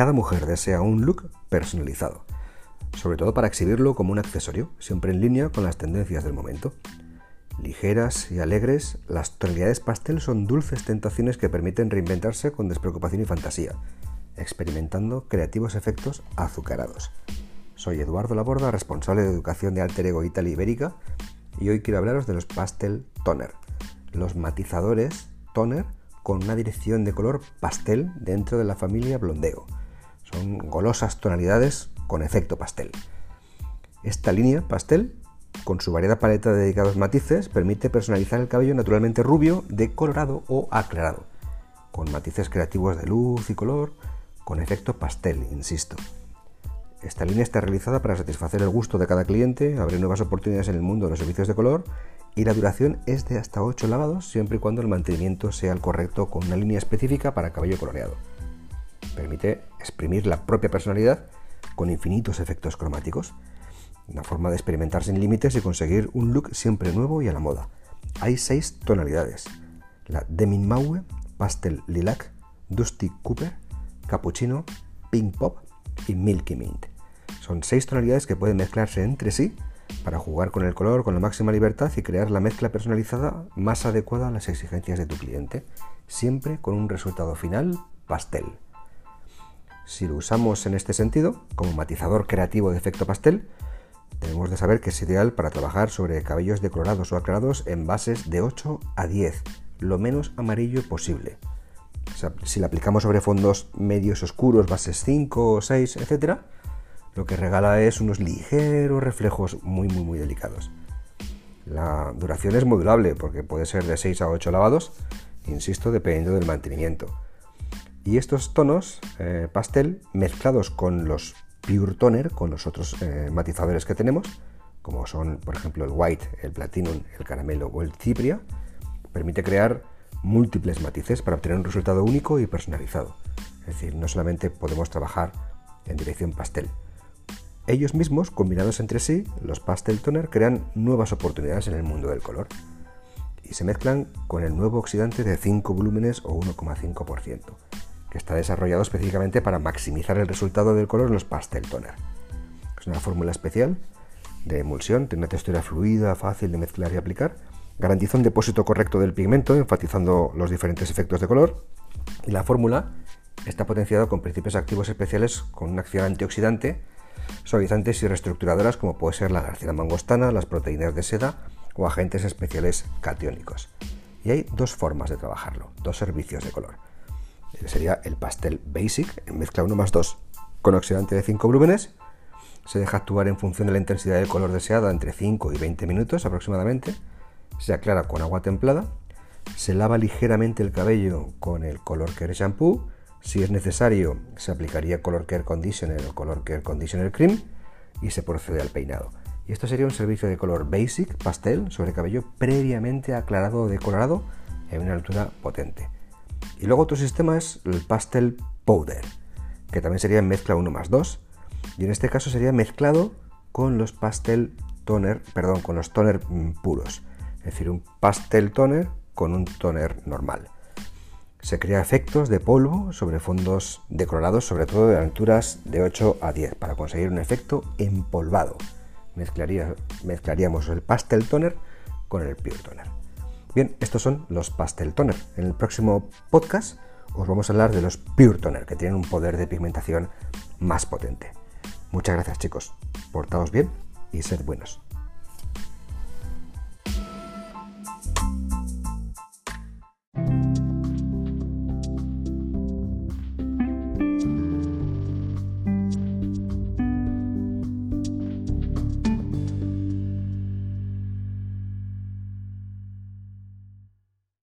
cada mujer desea un look personalizado, sobre todo para exhibirlo como un accesorio, siempre en línea con las tendencias del momento. Ligeras y alegres, las tonalidades pastel son dulces tentaciones que permiten reinventarse con despreocupación y fantasía, experimentando creativos efectos azucarados. Soy Eduardo Laborda, responsable de educación de Alter Ego Italia Ibérica, y hoy quiero hablaros de los pastel toner, los matizadores toner con una dirección de color pastel dentro de la familia blondeo. Son golosas tonalidades con efecto pastel. Esta línea pastel con su variada paleta de dedicados matices, permite personalizar el cabello naturalmente rubio, decolorado o aclarado, con matices creativos de luz y color, con efecto pastel, insisto. Esta línea está realizada para satisfacer el gusto de cada cliente, abrir nuevas oportunidades en el mundo de los servicios de color y la duración es de hasta 8 lavados siempre y cuando el mantenimiento sea el correcto con una línea específica para cabello coloreado. Permite exprimir la propia personalidad con infinitos efectos cromáticos una forma de experimentar sin límites y conseguir un look siempre nuevo y a la moda. Hay seis tonalidades: la Demin Maue, Pastel Lilac, Dusty Cooper, Cappuccino, Pink Pop y Milky Mint. Son seis tonalidades que pueden mezclarse entre sí para jugar con el color con la máxima libertad y crear la mezcla personalizada más adecuada a las exigencias de tu cliente, siempre con un resultado final pastel. Si lo usamos en este sentido, como matizador creativo de efecto pastel, Debemos de saber que es ideal para trabajar sobre cabellos decolorados o aclarados en bases de 8 a 10, lo menos amarillo posible. si le aplicamos sobre fondos medios oscuros, bases 5 o 6, etc., lo que regala es unos ligeros reflejos muy muy muy delicados. La duración es modulable porque puede ser de 6 a 8 lavados, insisto, dependiendo del mantenimiento. Y estos tonos eh, pastel mezclados con los Pure Toner con los otros eh, matizadores que tenemos, como son por ejemplo el White, el Platinum, el Caramelo o el Cipria, permite crear múltiples matices para obtener un resultado único y personalizado. Es decir, no solamente podemos trabajar en dirección pastel. Ellos mismos, combinados entre sí, los pastel toner crean nuevas oportunidades en el mundo del color y se mezclan con el nuevo oxidante de 5 volúmenes o 1,5% que está desarrollado específicamente para maximizar el resultado del color en los pastel toner. Es una fórmula especial de emulsión, tiene una textura fluida, fácil de mezclar y aplicar, garantiza un depósito correcto del pigmento, enfatizando los diferentes efectos de color, y la fórmula está potenciada con principios activos especiales con una acción antioxidante, suavizantes y reestructuradoras como puede ser la garcina mangostana, las proteínas de seda o agentes especiales catiónicos. Y hay dos formas de trabajarlo, dos servicios de color sería el pastel basic mezcla 1 más 2 con oxidante de 5 volúmenes. Se deja actuar en función de la intensidad del color deseada entre 5 y 20 minutos aproximadamente. Se aclara con agua templada. Se lava ligeramente el cabello con el Color Care Shampoo. Si es necesario, se aplicaría Color Care Conditioner o Color Care Conditioner Cream y se procede al peinado. Y esto sería un servicio de color basic, pastel, sobre cabello previamente aclarado o decorado en una altura potente. Y luego otro sistema es el pastel powder, que también sería mezcla 1 más 2. Y en este caso sería mezclado con los pastel toner, perdón, con los toner mm, puros. Es decir, un pastel toner con un toner normal. Se crea efectos de polvo sobre fondos decolorados, sobre todo de alturas de 8 a 10, para conseguir un efecto empolvado. mezclaríamos el pastel toner con el pure toner. Bien, estos son los pastel toner. En el próximo podcast os vamos a hablar de los pure toner, que tienen un poder de pigmentación más potente. Muchas gracias chicos, portaos bien y sed buenos.